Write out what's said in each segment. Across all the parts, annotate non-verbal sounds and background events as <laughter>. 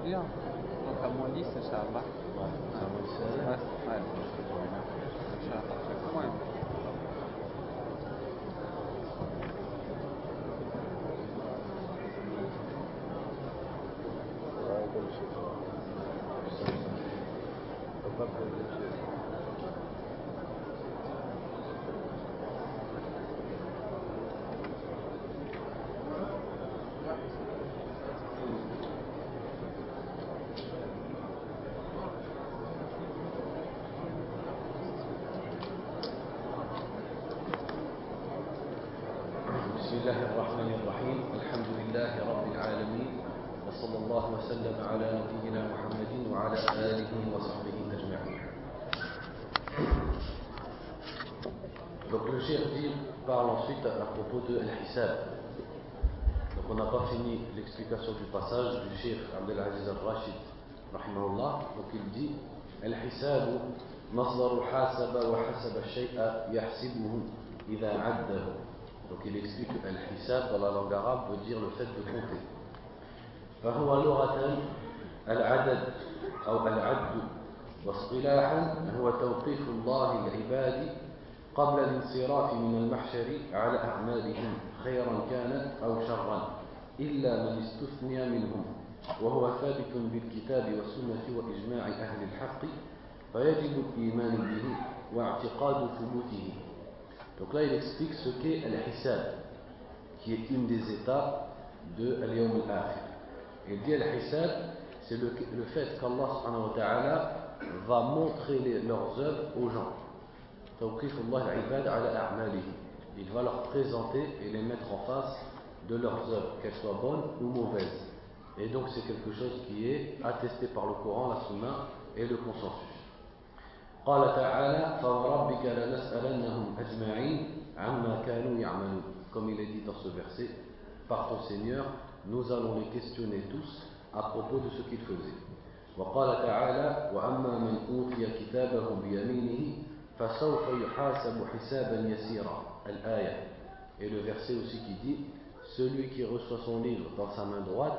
aujourd'hui. hein. Donc à moins 10, Inch'Allah. Ouais, c'est un mois de Ouais, seize. ouais. Inch'Allah, بسم الله الرحمن الرحيم الحمد لله رب العالمين وصلى الله وسلم على نبينا محمد وعلى آله وصحبه أجمعين Donc le cheikh dit, parle ensuite à propos de Al-Hisab. Donc on n'a pas fini l'explication du passage du cheikh Abdelaziz al-Rashid, rahimahullah. Donc il dit, Al-Hisab, مصدر حاسب وحسب الشيء يحسبه إذا عده. Donc il explique que Al-Hisab dans la langue arabe veut dire le fait de compter. فهو لغة العدد أو العد واصطلاحا هو توقيف الله العباد قبل الانصراف من المحشر على أعمالهم خيرا كانت أو شرا إلا من استثني منهم وهو ثابت بالكتاب والسنة وإجماع أهل الحق فيجب الإيمان به واعتقاد ثبوته Donc là, il explique ce qu'est Al-Hisab, qui est une des étapes de Al-Yawm Al-Akhir. Il dit Al-Hisab, c'est le, le, fait qu'Allah va montrer leurs œuvres aux gens. Il va leur présenter et les mettre en face de leurs œuvres, qu'elles soient bonnes ou mauvaises. Et donc c'est quelque chose qui est attesté par le Coran, la Sunna et le consensus. قال تعالى فوربك لنسألنهم أجمعين عما كانوا يعملون comme il est dit dans ce verset par ton Seigneur nous allons les questionner tous à propos de ce qu'ils faisaient وقال تعالى وأما من أوتي كتابه بيمينه فسوف يحاسب حسابا يسيرا الآية et le verset aussi qui dit celui qui reçoit son livre dans sa main droite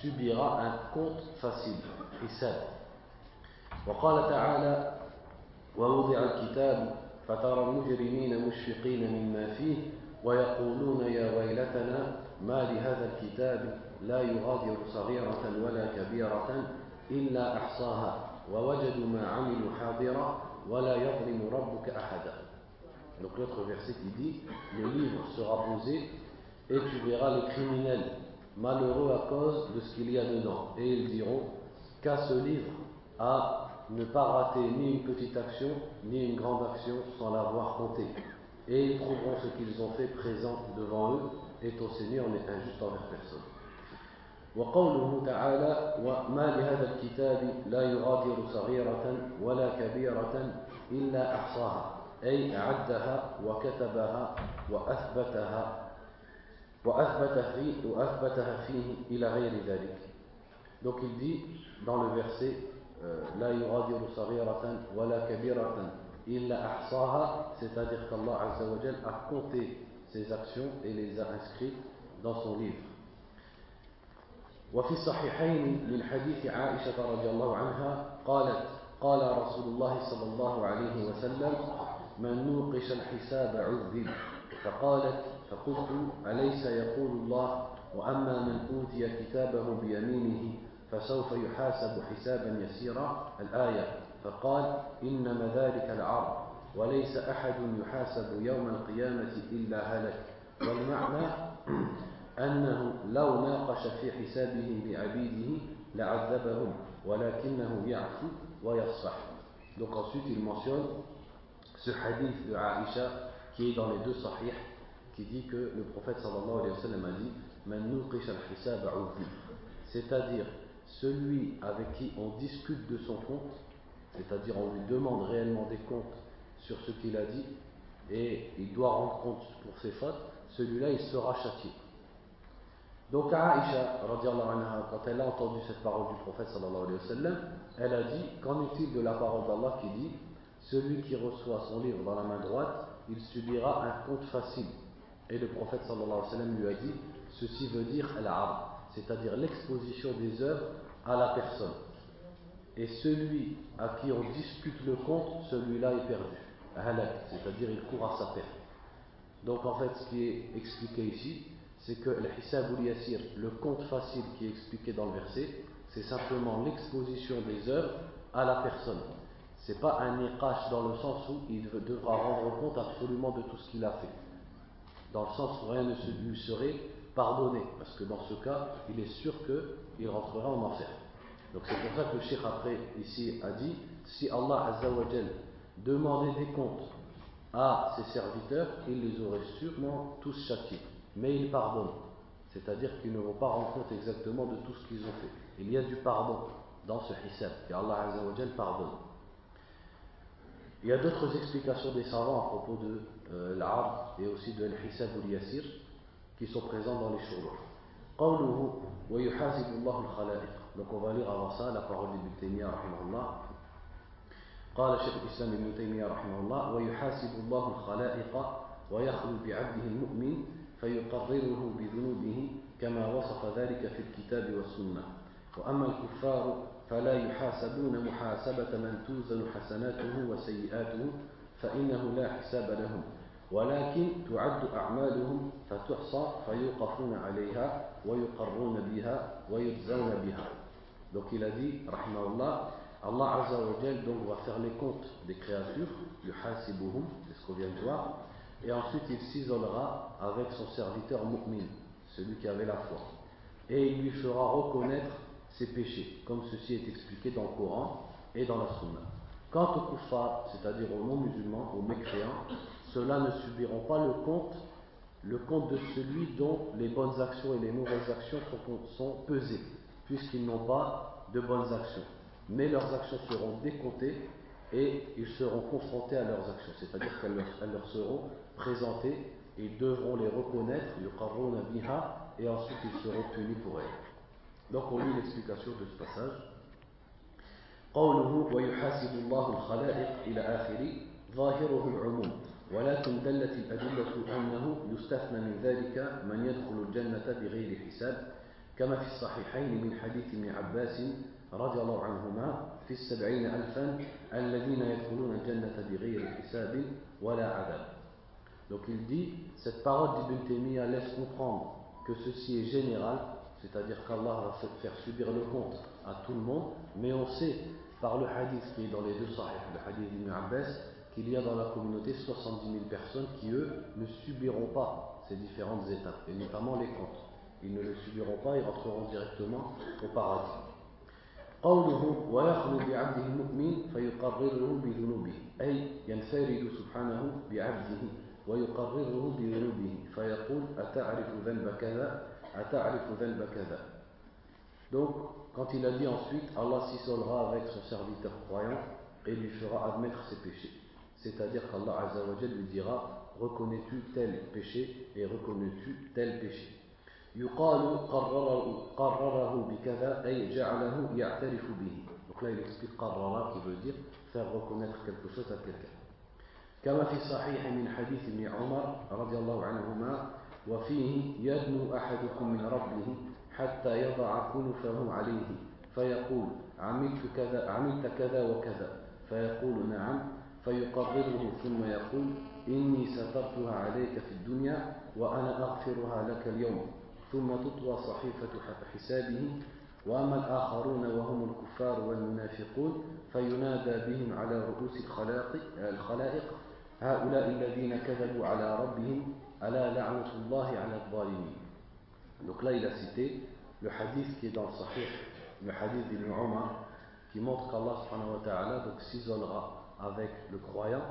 subira un compte facile حساب وقال تعالى ووضع الكتاب فترى المجرمين مشفقين مما فيه ويقولون يا ويلتنا ما لهذا الكتاب لا يغادر صغيرة ولا كبيرة إلا أحصاها ووجدوا ما عملوا حاضرا ولا يظلم ربك أحدا Donc l'autre verset qui dit Le livre sera posé et tu verras les criminels malheureux à cause de ce qu'il y a dedans. Et ils diront qu'à ce livre à ne pas rater ni une petite action ni une grande action sans l'avoir compté. Et ils trouveront ce qu'ils ont fait présent devant eux et ton Seigneur n'est injuste envers personne. وقوله تعالى وما لهذا الكتاب لا يغادر صغيرة ولا كبيرة إلا أحصاها أي أعدها وكتبها وأثبتها وأثبت فيه وأثبتها فيه إلى غير ذلك Donc il dit dans le verset euh, لا يغادر صغيرة ولا كبيرة إلا أحصاها. C'est-à-dire qu'Allah Azza wa a compté ses actions et les a inscrites dans son livre. وفي الصحيحين من حديث عائشة رضي الله عنها قالت قال رسول الله صلى الله عليه وسلم من نوقش الحساب عذب. فقالت فقلت أليس يقول الله وأما من أوتي كتابه بيمينه فسوف يحاسب حسابا يسيرا الآية فقال إنما ذلك العرض وليس أحد يحاسب يوم القيامة إلا هلك والمعنى أنه لو ناقش في حسابه بعبيده لعذبهم ولكنه يعفو ويصفح Donc ensuite il mentionne ce hadith de Aïcha qui est dans les deux sahih qui dit que le prophète sallallahu alayhi wa sallam a dit Man nuqish al-hisab c'est-à-dire celui avec qui on discute de son compte c'est-à-dire on lui demande réellement des comptes sur ce qu'il a dit et il doit rendre compte pour ses fautes celui-là il sera châtié donc Aïcha, quand elle a entendu cette parole du prophète elle a dit, qu'en est-il de la parole d'Allah qui dit, celui qui reçoit son livre dans la main droite, il subira un compte facile. Et le prophète lui a dit, ceci veut dire al-arab, c'est-à-dire l'exposition des œuvres à la personne. Et celui à qui on dispute le compte, celui-là est perdu. C'est-à-dire il court à sa perte. Donc en fait, ce qui est expliqué ici, c'est que yasir, le compte facile qui est expliqué dans le verset, c'est simplement l'exposition des œuvres à la personne. C'est pas un niqash dans le sens où il devra rendre compte absolument de tout ce qu'il a fait. Dans le sens où rien ne lui serait pardonné, parce que dans ce cas, il est sûr qu'il rentrera en enfer. Donc c'est pour ça que le Cheikh après ici a dit, si Allah Azzawajal demandait des comptes à ses serviteurs, il les aurait sûrement tous châtiés. Mais il pardonne. C'est-à-dire qu'ils ne vont pas rendre compte exactement de tout ce qu'ils ont fait. Il y a du pardon dans ce hisab. Et Allah pardonne. Il y a d'autres explications des savants à propos de euh, et aussi de l'hisab ou l'yassir qui sont présents dans les shurur. قوله ويحاسب الله الخلائق donc on va lire avant ça la parole d'Ibn Taymiyyah رحمه الله قال شيخ الإسلام ابن تيمية رحمه الله ويحاسب الله الخلائق ويخلو بعبده المؤمن فيقرره بذنوبه كما وصف ذلك في الكتاب والسنة وأما الكفار فلا يحاسبون محاسبة من توزن حسناته وسيئاته فإنه لا حساب لهم ولكن تعد أعمالهم فتحصى فيوقفون عليها ويقرون بها ويجزون بها Donc il a dit, rahimahullah, Allah Azza wa Jal donc va faire les comptes des créatures, yuhasibuhum, c'est ce qu'on vient de voir, et ensuite il s'isolera avec son serviteur mu'min, celui qui avait la foi. Et il lui fera reconnaître ses péchés, comme ceci est expliqué dans le Coran et dans la Sunna. Quant aux kuffar, c'est-à-dire aux non-musulmans, aux mécréants, ceux-là ne subiront pas le compte, le compte de celui dont les bonnes actions et les mauvaises actions sont, pesées, puisqu'ils n'ont pas de bonnes actions. Mais leurs actions seront décomptées et ils seront confrontés à leurs actions, c'est-à-dire qu'elles leur, seront présentées et ils devront les reconnaître, et ensuite ils seront punis pour elles. Donc on lit l'explication de ce passage. قوله ويحاسب الله الخلائق إلى آخره ظاهره العموم ولكن دلت الأدلة أنه يستثنى من ذلك من يدخل الجنة بغير حساب كما في الصحيحين من حديث ابن عباس رضي الله عنهما في السبعين ألفا الذين يدخلون الجنة بغير حساب ولا عذاب Donc il dit, cette parole d'Ibn Taymiyyah laisse comprendre que ceci est général c'est-à-dire qu'Allah va faire subir le compte à tout le monde, mais on sait par le hadith qui est dans les deux sahih, le hadith d'Ibn Abbas, qu'il y a dans la communauté 70 000 personnes qui, eux, ne subiront pas ces différentes étapes, et notamment les comptes. Ils ne le subiront pas, ils rentreront directement au paradis. قوله ويخلو بعبده المؤمن فيقرره بذنوبه أي ينفرد سبحانه بعبده ويقرره بذنوبه فيقول أتعرف ذنب كذا donc, quand il a dit ensuite, Allah s'isolera avec son serviteur croyant et lui fera admettre ses péchés. C'est-à-dire qu'Allah lui dira, reconnais-tu tel péché et reconnais-tu tel péché. Donc là il explique qarrara qui veut dire faire reconnaître quelque chose à quelqu'un. كما في صحيح من حديث ابن عمر رضي الله عنهما وفيه يدنو أحدكم من ربه حتى يضع كنفه عليه فيقول عملت كذا, عملت كذا وكذا فيقول نعم فيقرره ثم يقول إني سترتها عليك في الدنيا وأنا أغفرها لك اليوم. ثم تطوى صحيفة حسابه وأما الآخرون وهم الكفار والمنافقون فينادى بهم على رؤوس الخلائق هؤلاء الذين كذبوا على ربهم donc là, il a cité le hadith qui est dans le Sahih, le hadith d'Ibn Omar, qui montre qu'Allah s'isolera avec le croyant,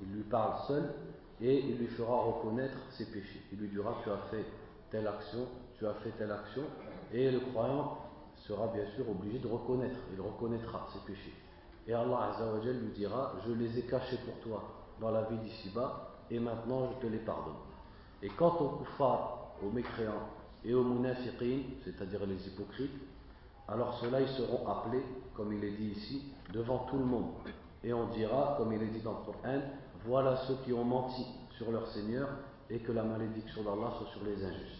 il lui parle seul et il lui fera reconnaître ses péchés. Il lui dira Tu as fait telle action, tu as fait telle action, et le croyant sera bien sûr obligé de reconnaître, il reconnaîtra ses péchés. Et Allah lui dira Je les ai cachés pour toi dans la vie d'ici-bas, et maintenant je te les pardonne. Et quant aux kuffar, aux mécréants et aux munafiqin, c'est-à-dire les hypocrites, alors ceux-là ils seront appelés, comme il est dit ici, devant tout le monde Et on dira, comme il est dit dans le Coran, voilà ceux qui ont menti sur leur Seigneur et que la malédiction d'Allah soit sur les injustes.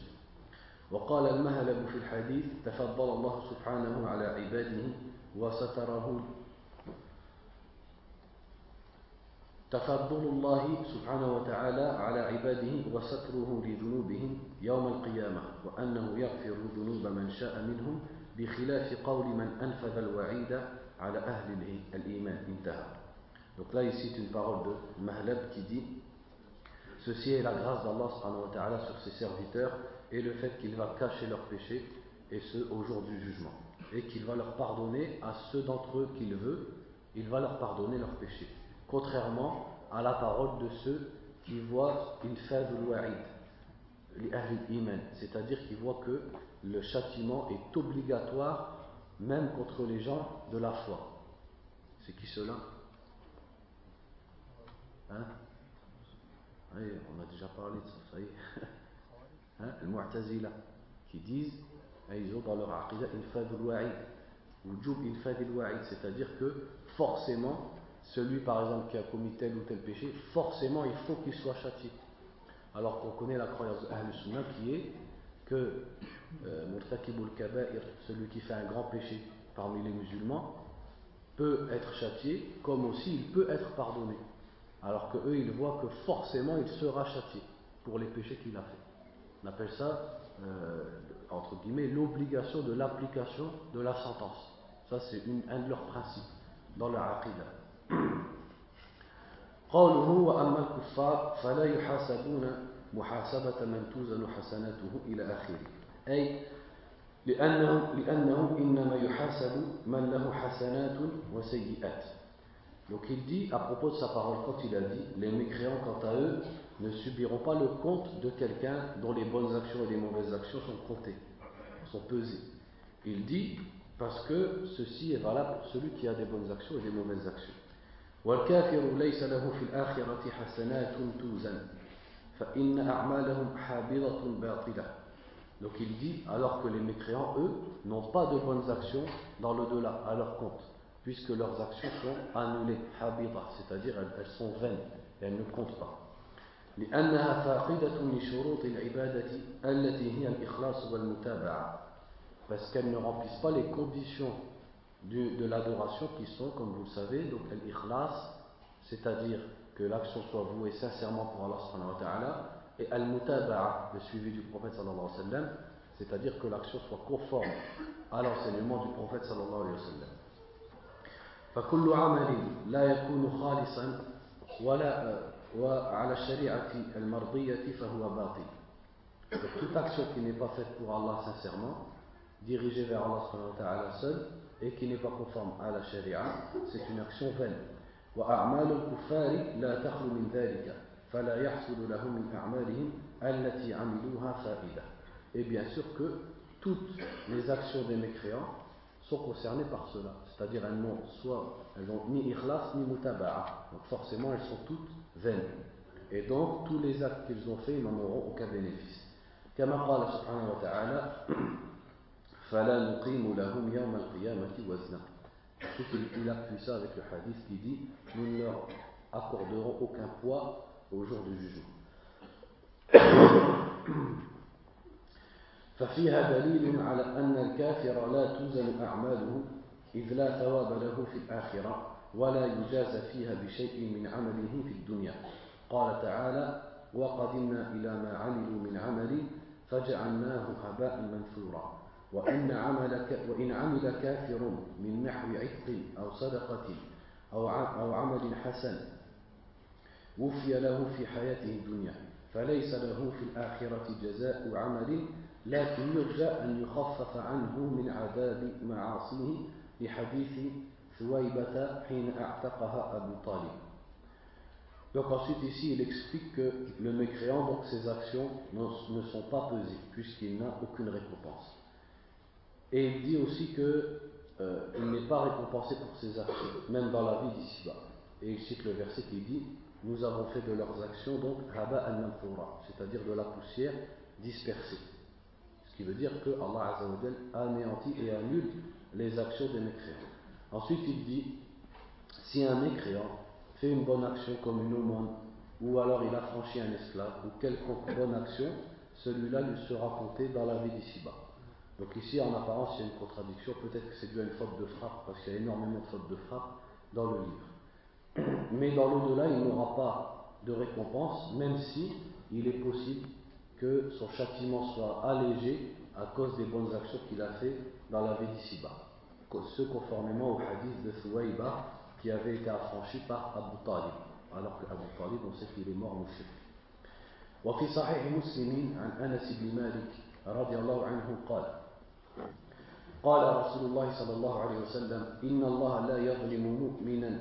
وقال المهلب في الحديث تفضل الله سبحانه على عباده وستره تفضل الله سبحانه وتعالى على عباده وستره لذنوبهم يوم القيامة وأنه يغفر ذنوب من شاء منهم بخلاف قول من أنفذ الوعيد على أهل الإيمان انتهى donc là, il cite une parole de Mahlab qui dit Ceci est la grâce d'Allah sur ses serviteurs et le fait qu'il va cacher leurs péchés et ceux au jour du jugement. Et qu'il va leur pardonner à ceux d'entre eux qu'il veut, il va leur pardonner leurs péchés. Contrairement à la parole de ceux qui voient une faible wa'id, c'est-à-dire qui voient que le châtiment est obligatoire même contre les gens de la foi. C'est qui cela Hein oui, on a déjà parlé de ça, ça y est. <laughs> Hein les Mu'tazila, qui disent, hein, ils ont dans leur ou wa'id, c'est-à-dire que forcément, celui par exemple qui a commis tel ou tel péché, forcément il faut qu'il soit châtié. Alors qu'on connaît la croyance de qui est que euh, Kaba'ir, celui qui fait un grand péché parmi les musulmans, peut être châtié, comme aussi il peut être pardonné Alors que eux, ils voient que forcément il sera châtié pour les péchés qu'il a fait. On appelle ça, euh, entre guillemets, l'obligation de l'application de la sentence. Ça, c'est un de leurs principes dans la aqidah. قوله وأما الكفار فلا يحاسبون محاسبة من توزن حسناته إلى آخره أي لأنه, لأنه إنما يحاسب من له حسنات وسيئات donc il dit à propos de sa parole quand il a dit les mécréants quant à eux ne subiront pas le compte de quelqu'un dont les bonnes actions et les mauvaises actions sont comptées, sont pesées. Il dit parce que ceci est valable pour celui qui a des bonnes actions et des mauvaises actions. Donc il dit alors que les mécréants, eux, n'ont pas de bonnes actions dans le delà, à leur compte puisque leurs actions sont annulées, habita, c'est-à-dire elles, elles sont vaines et elles ne comptent pas. لأنها فاقدة لشروط العبادة التي هي الإخلاص والمتابعة parce qu'elles ne remplissent pas les conditions du, de l'adoration qui sont, comme vous le savez, donc al-ikhlas, c'est-à-dire que l'action soit vouée sincèrement pour Allah subhanahu wa ta'ala, et al-mutaba'a, le suivi du prophète sallallahu alayhi wa sallam, c'est-à-dire que l'action soit conforme à l'enseignement du prophète sallallahu alayhi wa sallam. فكل عمل لا يكون خالصا ولا وعلى الشريعة المرضية فهو باطل toute action qui n'est pas faite pour Allah sincèrement dirigée vers Allah subhanahu wa ta'ala seul et qui n'est pas conforme à la sharia c'est une action vaine وأعمال الكفار لا تخلو من ذلك فلا يحصل لهم من أعمالهم التي عملوها فائدة et bien sûr que toutes les actions des mécréants sont concernées par cela. C'est-à-dire elles n'ont soit elles n'ont ni ikhlas ni mutaba'a. Donc forcément elles sont toutes vaines. Et donc tous les actes qu'ils ont faits, ils n'en auront aucun bénéfice. كما قال سبحانه وتعالى فلا نقيم لهم يوم القيامة وزنا il appuie ça avec le hadith qui dit nous ne leur accorderons aucun poids au jour du jugement ففيها دليل على أن الكافر لا توزن أعماله إذ لا ثواب له في الآخرة ولا يجاز فيها بشيء من عمله في الدنيا. قال تعالى وقدمنا إلى ما عملوا من عمل فجعلناه هباء منثورا. وإن, عمل وإن عمل كافر من نحو عتق أو صدقة أو أو عمل حسن وفي له في حياته الدنيا فليس له في الآخرة جزاء عمل لكن يرجى أن يخفف عنه من عذاب معاصيه لحديث ثويبة حين أعتقها أبو طالب Donc ensuite ici il explique que le mécréant, donc ses actions ne sont pas pesées puisqu'il n'a aucune récompense. Et il dit aussi qu'il euh, n'est pas récompensé pour ses actions, même dans la vie d'ici-bas. Et il cite le verset qui dit Nous avons fait de leurs actions donc haba al c'est-à-dire de la poussière dispersée qui veut dire que Allah anéantit et annule les actions des mécréants. Ensuite, il dit si un mécréant fait une bonne action comme une aumône, ou alors il a franchi un esclave, ou quelconque bonne action, celui-là lui sera compté dans la vie d'ici-bas. Donc ici, en apparence, il y a une contradiction. Peut-être que c'est dû à une faute de frappe, parce qu'il y a énormément de fautes de frappe dans le livre. Mais dans l'au-delà, il n'aura pas de récompense, même si il est possible que son châtiment soit allégé à cause des bonnes actions qu'il a fait dans la vie d'ici-bas. Ce conformément au hadith de Thuwaïba qui avait été affranchi par Abu Talib. Alors qu'Abu Talib, on sait qu'il est mort mouché. وفي صحيح مسلم عن أنس بن مالك رضي الله عنه قال قال رسول الله صلى الله عليه وسلم إن الله لا يظلم مؤمنا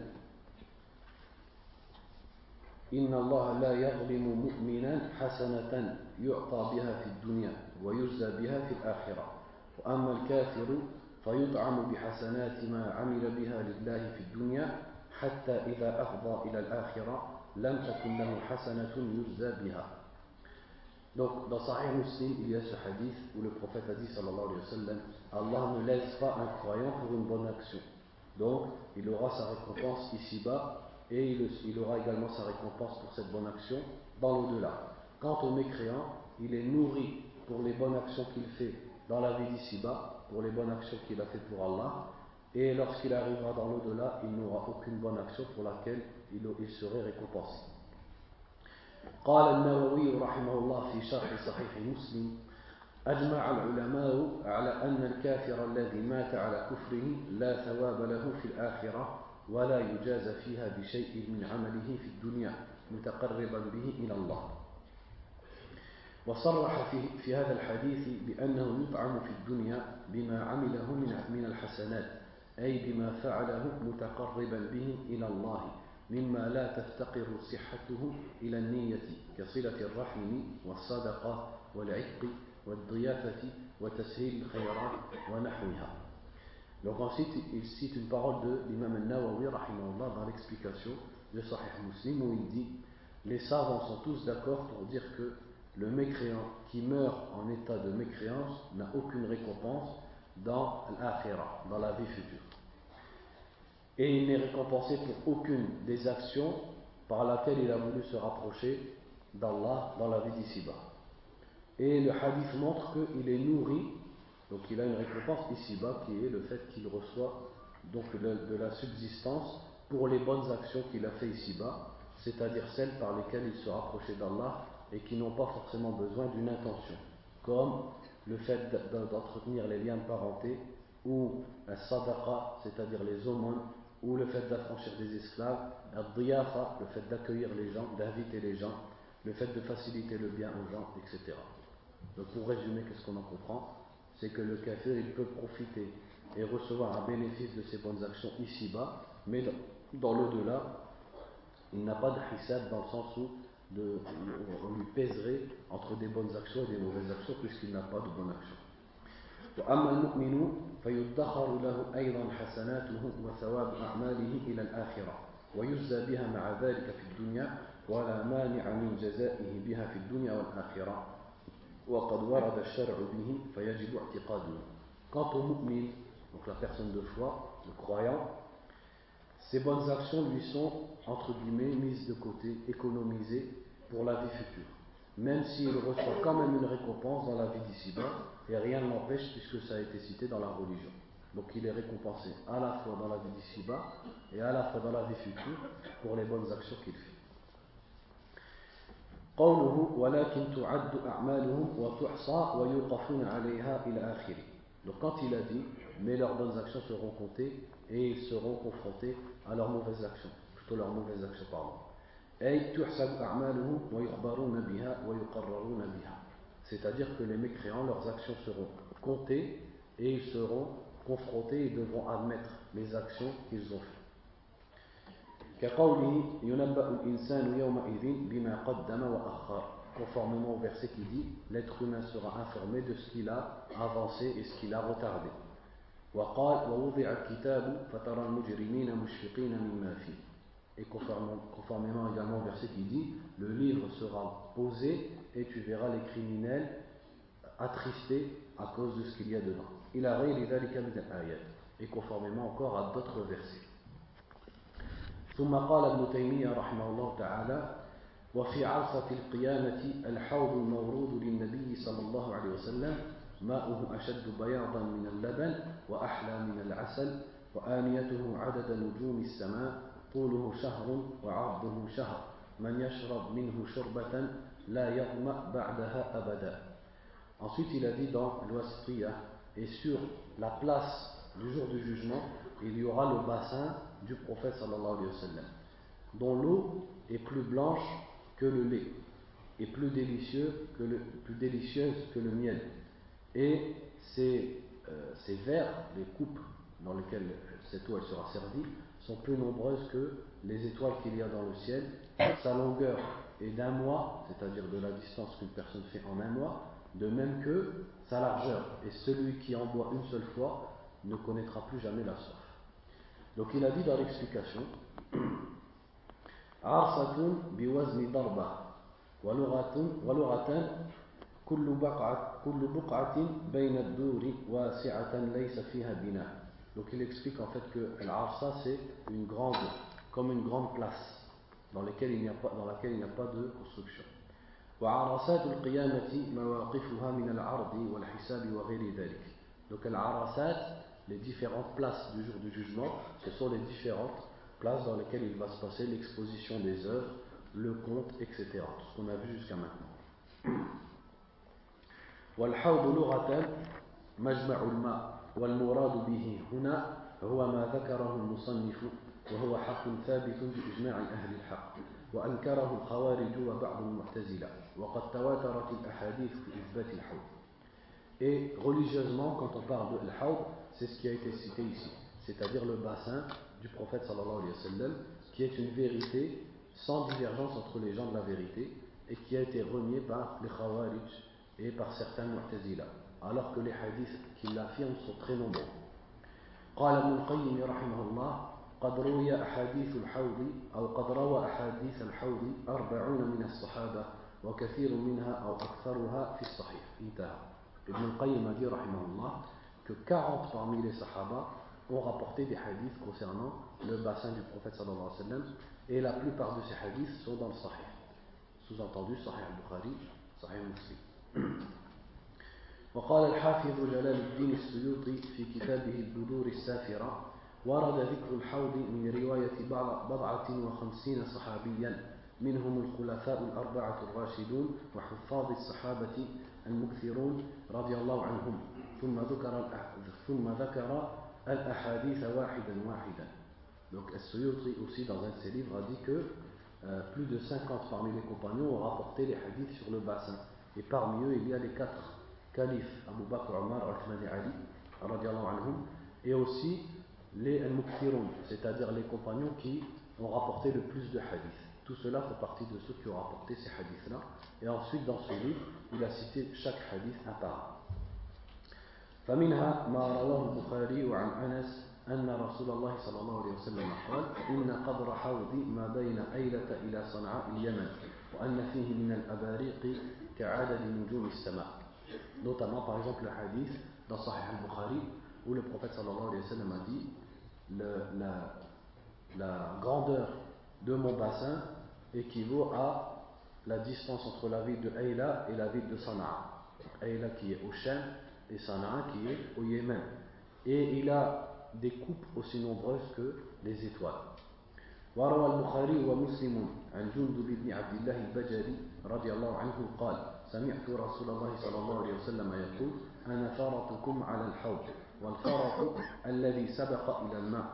إن الله لا يظلم مؤمنا حسنة يعطى بها في الدنيا ويجزى بها في الآخرة وأما الكافر فيطعم بحسنات ما عمل بها لله في الدنيا حتى إذا أفضى إلى الآخرة لم تكن له حسنة يجزى بها Donc, dans Sahih Muslim, il y a ce hadith où le prophète a dit, sallallahu alayhi wa sallam, Allah ne laisse pas un croyant pour une bonne action. Donc, il aura sa récompense ici-bas et il, il, aura également sa récompense pour cette bonne action dans l'au-delà. Quant au mécréant, il est nourri pour les bonnes actions qu'il fait dans la vie d'ici-bas, pour les bonnes actions qu'il a fait pour Allah, et lorsqu'il arrivera dans l'au-delà, il n'aura aucune bonne action pour laquelle il, il serait récompensé. قال النووي رحمه الله في شرح صحيح مسلم أجمع العلماء على أن الكافر الذي مات على كفره لا ثواب له في الآخرة ولا يجاز فيها بشيء من عمله في الدنيا متقربا به إلى الله. وصرح في, في هذا الحديث بأنه يطعم في الدنيا بما عمله من, من الحسنات أي بما فعله متقربا به إلى الله مما لا تفتقر صحته إلى النية كصلة الرحم والصدقة والعتق والضيافة وتسهيل الخيرات ونحوها. Donc ensuite, il cite une parole de l'imam al-Nawawi dans l'explication de Sahih Muslim où il dit Les savants sont tous d'accord pour dire que le mécréant qui meurt en état de mécréance n'a aucune récompense dans l'akhira, dans la vie future. Et il n'est récompensé pour aucune des actions par laquelle il a voulu se rapprocher d'Allah dans la vie d'ici-bas. Et le hadith montre qu'il est nourri, donc il a une récompense ici-bas qui est le fait qu'il reçoit donc de la subsistance pour les bonnes actions qu'il a fait ici-bas, c'est-à-dire celles par lesquelles il se rapprochait d'Allah et qui n'ont pas forcément besoin d'une intention, comme le fait d'entretenir les liens de parenté ou la sadaqa, c'est-à-dire les aumônes, ou le fait d'affranchir des esclaves, le fait d'accueillir les gens, d'inviter les gens, le fait de faciliter le bien aux gens, etc. Donc pour résumer, qu'est-ce qu'on en comprend? C'est que le kafir, il peut profiter et recevoir un bénéfice de ses bonnes actions ici-bas, mais dans l'au-delà, il n'a pas de hisab dans le sens où de, on lui pèserait entre des bonnes actions et des mauvaises actions puisqu'il n'a pas de bonnes actions. وأما المؤمن فيدخر له أيضا حسناته وثواب أعماله إلى الآخرة ويجزى بها مع ذلك في الدنيا ولا مانع من جزائه بها في الدنيا والآخرة وقد ورد الشرع به فيجب اعتقاده Quant au mu'min, donc la personne de foi, le croyant, Ces bonnes actions lui sont, entre guillemets, mises de côté, économisées pour la vie future. Même s'il reçoit quand même une récompense dans la vie d'ici-bas, et rien ne l'empêche puisque ça a été cité dans la religion. Donc il est récompensé à la fois dans la vie d'ici-bas et à la fois dans la vie future pour les bonnes actions qu'il fait. قوله ولكن تعد أعمالهم وتحصى ويوقفون عليها إلى آخره. Donc quand il a dit mais leurs bonnes actions seront comptées et ils seront confrontés à leurs mauvaises actions, plutôt leurs mauvaises actions, pardon. C'est-à-dire que les mécréants, leurs actions seront comptées et ils seront confrontés et devront admettre les actions qu'ils ont faites. Conformément au verset qui dit L'être humain sera informé de ce qu'il a avancé et ce qu'il a retardé. وقال ووضع الكتاب فترى المجرمين مشفقين مما فيه et conformément, conformément également au verset qui dit le livre sera posé et tu verras les criminels attristés à cause de ce qu'il y a dedans il a ذلك من الآيات et conformément encore à d'autres versets ثم قال ابن تيمية رحمه الله تعالى وفي عرصة القيامة الحوض المورود للنبي صلى الله عليه وسلم ماؤه أشد بياضا من اللبن وأحلى من العسل وآنيته عدد نجوم السماء طوله شهر وعرضه شهر من يشرب منه شربة لا يظمأ بعدها أبدا. Ensuite, il a dit dans l'Ouastriya, et sur la place du jour du jugement, il y aura le bassin du prophète sallallahu alayhi wa dont l'eau est plus blanche que le lait, et plus, que le, plus délicieuse que le miel. Et ces, euh, ces verres, les coupes dans lesquelles cette eau elle sera servie, sont plus nombreuses que les étoiles qu'il y a dans le ciel. Sa longueur est d'un mois, c'est-à-dire de la distance qu'une personne fait en un mois, de même que sa largeur. Et celui qui en boit une seule fois ne connaîtra plus jamais la soif. Donc il a dit dans l'explication عرصة بوزن ضربة ولغة ولغة كل بقعة كل بقعة بين الدور واسعة ليس فيها بناء Donc il explique en fait que l'arsa c'est une grande, comme une grande place dans, laquelle il n'y a pas, dans laquelle il n'y a pas de construction. وعرصات القيامة مواقفها من العرض والحساب وغير ذلك. Donc العرصات, les différentes places du jour du jugement, ce sont les différentes places dans lesquelles il va se passer l'exposition des œuvres, le compte, etc. Tout ce qu'on a vu jusqu'à maintenant. والحوض لغة مجمع الماء والمراد به هنا هو ما ذكره المصنف وهو حق ثابت بإجماع أهل الحق وأنكره الخوارج وبعض المعتزلة وقد تواترت الأحاديث في إثبات الحوض Et religieusement, quand on parle de l'Haoud, c'est ce qui a été cité ici, c'est-à-dire le bassin du prophète sallallahu alayhi wa sallam, qui est une vérité sans divergence entre les gens de la vérité et qui a été renié par les Khawarij et par certains Mu'tazila, alors que les hadiths qui l'affirment sont très nombreux. قال ابن القيم رحمه الله قد روي أحاديث الحوض أو قد روى أحاديث الحوض أربعون من الصحابة وكثير منها أو أكثرها في الصحيح انتهى ابن القيم dit رحمه الله que 40 parmi les sahaba ont rapporté des hadiths concernant le bassin du prophète sallallahu alayhi wa sallam et la plupart de ces hadiths sont dans le sahih sous-entendu sahih al-Bukhari sahih Muslim وقال الحافظ جلال الدين السيوطي في كتابه البذور السافرة ورد ذكر الحوض من رواية بضعة وخمسين صحابيا منهم الخلفاء الأربعة الراشدون وحفاظ الصحابة المكثرون رضي الله عنهم ثم ذكر ثم ذكر الأحاديث واحدا واحدا Donc Al-Suyutri aussi dans un de ses livres a dit que euh, plus de 50 parmi les compagnons ont rapporté les hadiths sur le bassin. Et parmi eux, il y a les quatre califes, Abu Bakr, Omar, Uthman et Ali, anhum, et aussi les Al-Mukthirun, c'est-à-dire les compagnons qui ont rapporté le plus de hadiths. Tout cela fait partie de ceux qui ont rapporté ces hadiths-là. Et ensuite, dans ce livre, il a cité chaque hadith un par un. فمنها ما رواه البخاري عن أنس أن رسول الله صلى الله عليه وسلم قال إن قدر حوض ما بين أيلة إلى صنعاء اليمن وأن فيه من الأباريق كعدد نجوم السماء notamment par exemple le hadith dans Sahih al-Bukhari où le prophète sallallahu alayhi wa sallam a dit le, la, la grandeur de mon bassin équivaut à la distance entre la ville de Ayla et la ville de Sana'a. Ayla qui est au Shem et Sana'a qui est au Yémen. Et il a des coupes aussi nombreuses que les étoiles. وروى البخاري ومسلم عن جندب بن عبد الله البجلي رضي الله عنه قال سمعت رسول الله صلى الله عليه وسلم يقول أنا فرطكم على الحوض والفرط الذي سبق إلى الماء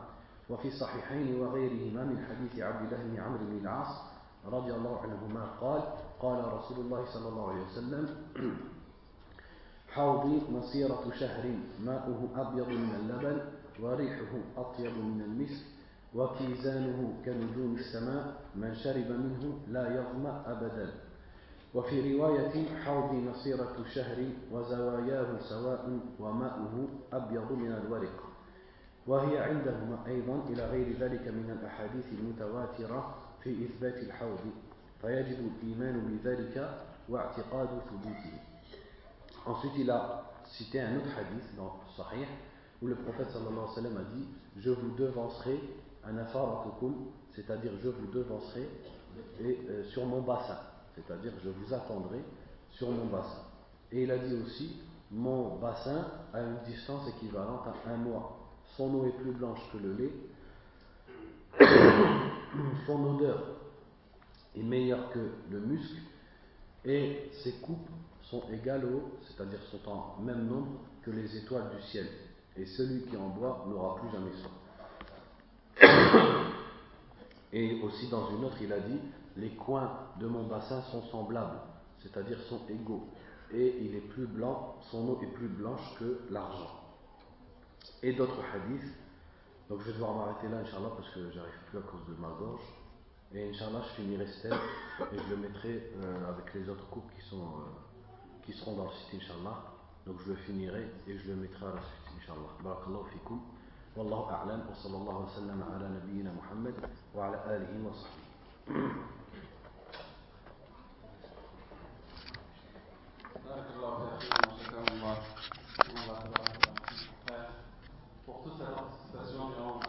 وفي الصحيحين وغيرهما من حديث عبد الله بن عمرو بن العاص رضي الله عنهما قال قال رسول الله صلى الله عليه وسلم حوضي مسيرة شهر ماؤه أبيض من اللبن وريحه أطيب من المسك وكيزانه كنجوم السماء من شرب منه لا يظمأ أبدا. وفي رواية حوضي مسيرة شهر وزواياه سواء وماؤه أبيض من الورق. وهي عندهما أيضا إلى غير ذلك من الأحاديث المتواترة في إثبات الحوض. فيجب الإيمان بذلك واعتقاد ثبوته. Ensuite, il a cité un autre hadith dans Sahih où le prophète sallallahu alayhi wa sallam a dit Je vous devancerai un c'est-à-dire je vous devancerai et, euh, sur mon bassin, c'est-à-dire je vous attendrai sur mon bassin. Et il a dit aussi, mon bassin a une distance équivalente à un mois. Son eau est plus blanche que le lait. <coughs> Son odeur est meilleure que le musc. Et ses coupes sont égales c'est-à-dire sont en même nombre que les étoiles du ciel. Et celui qui en boit n'aura plus jamais soif. <coughs> Et aussi dans une autre, il a dit, les coins de mon bassin sont semblables, c'est-à-dire sont égaux. Et il est plus blanc, son eau est plus blanche que l'argent. Et d'autres hadiths. Donc je vais devoir m'arrêter là, Inch'Allah, parce que j'arrive plus à cause de ma gorge. Et Inch'Allah, je finirai thème et je le mettrai euh, avec les autres coupes qui, sont, euh, qui seront dans le site, inshallah Donc je le finirai et je le mettrai à la suite, inshallah Barakallahu fikum. والله أعلم وصلى الله وسلم على نبينا محمد وعلى آله وصحبه بارك الله فيكم Pour toute la participation